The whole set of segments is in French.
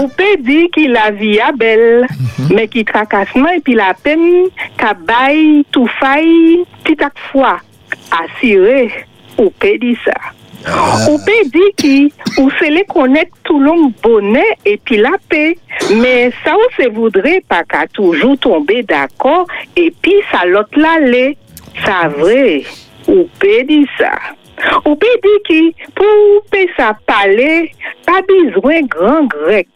Ou peut dire qu'il la vie est belle, mais qui tracassement et puis la peine, qu'a bail, tout faille, petit à fois, assuré, ou peut dire ça. Ou peut dire qui, ou c'est les connaître tout l'homme bonnet et puis la paix, mais ça ou se voudrait pas qu'à toujours tomber d'accord et puis ça l'autre là l'est, ça vrai, ou peut dire ça. Ou peut dire qui, pour parler, pas besoin grand grec,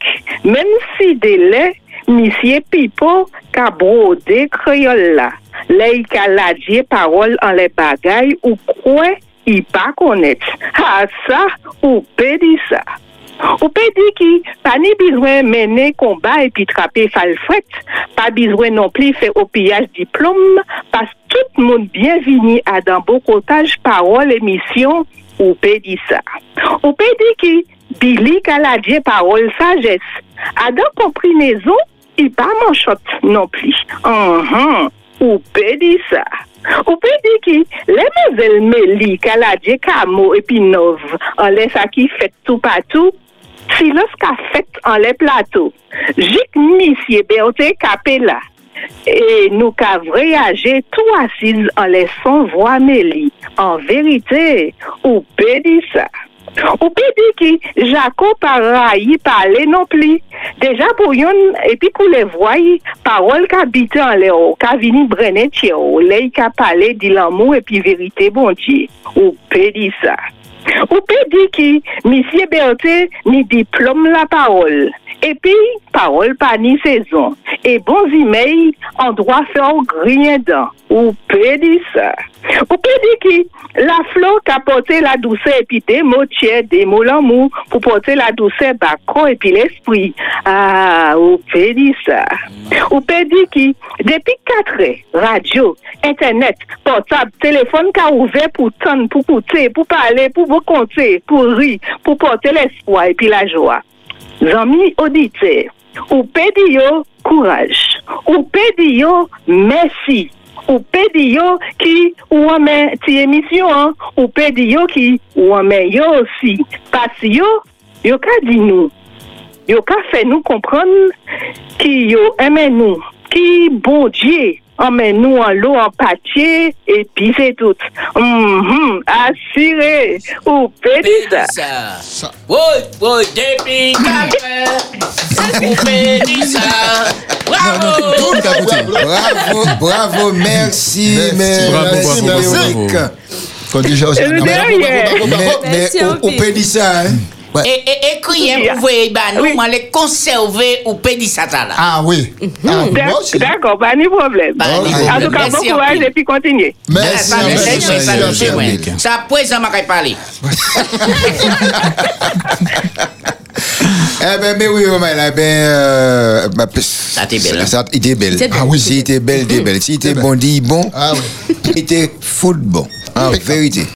même si délai, Monsieur Pipo qu'a brodé créole il a ladié parole en les bagailles ou quoi il pas connaître. Ah, ça, ou peut dire ça. Ou peut dire qui, pas besoin mener combat et puis trapper falfret, pas besoin non plus faire au pillage diplôme, le monde bienvenu à dans bocotage parole émission, ou peut dire ça. Ou peut dire qui, Billy Caladie parole sagesse, à dans comprenaison, il pas manchotte non plus. Mhm. Ou peut dire ça. Ou peut dire qui, les mademoiselles Mélie, Caladie, Camo et puis Nove, en laisse à qui fait tout partout, silence qu'a fait en les plateaux. Jic Monsieur Berthe Capella. Et nous qu'a voyagé tout assise en laissant voir Mélie. En vérité, ou dire ça. Ou dire que Jacob y parler non plus. Déjà pour yon, et puis pour les voix, parole qu'habite en l'air, qu'a vini brenet tio, l'œil qu'a parlé de l'amour et puis vérité bon Dieu. Ou dire ça. Ou dire que Monsieur Berthe ni diplôme la parole. Et puis, parole pas ni saison. Et bons emails, en droit faire rien dans. Ou dire ça. Ou dire que la fleur qui porté la douceur et puis des mots tiers, des mots l'amour pour porter la douceur bacon et puis l'esprit. Ah, ou dire ça. Ou dire que depuis quatre radio, internet, portable, téléphone qui ouvert pour tendre, pour écouter, pour parler, pour vous compter, pour rire, pour porter l'espoir et puis la joie. Zami auditeurs, ou pédio courage, ou pédio merci, ou pédio qui ou amène ti émission, hein, ou pédio qui ou amène yo aussi. Parce yo, yo ka di nous, yo ka fait nous comprendre qui yo aime nous, qui bon Dieu emmène nous en l'eau en pâtier et puis c'est tout. Mhm, assuré, ou pédi ça. ça. Oui, oui, depuis café. Ou pédi ça. Bravo. Tout le capoté. Bravo, bravo, merci, Merci. mais- Bravo, bravo, Véronique. bravo. Quand déjà, derrière. mais, mais Merci, on, on Opi. peut dire ça, hein? Ouais. Et, et, vous voyez, bah, nous, Oui. on les conserver ou pédi ça là. Ah oui. Ah, moi aussi. D'accord, pas de problème. Pas de En problème. tout cas, bon courage et puis continuez. Merci. Ça, après, ça m'a parlé. Eh ben, mais oui, maman, eh ben, euh, bah, Ça t'est belle, hein? Ça, il était belle. Ah oui, si il était belle, il était belle. Si il était bon, dit bon. Ah oui. Il était foot bon. En vérité.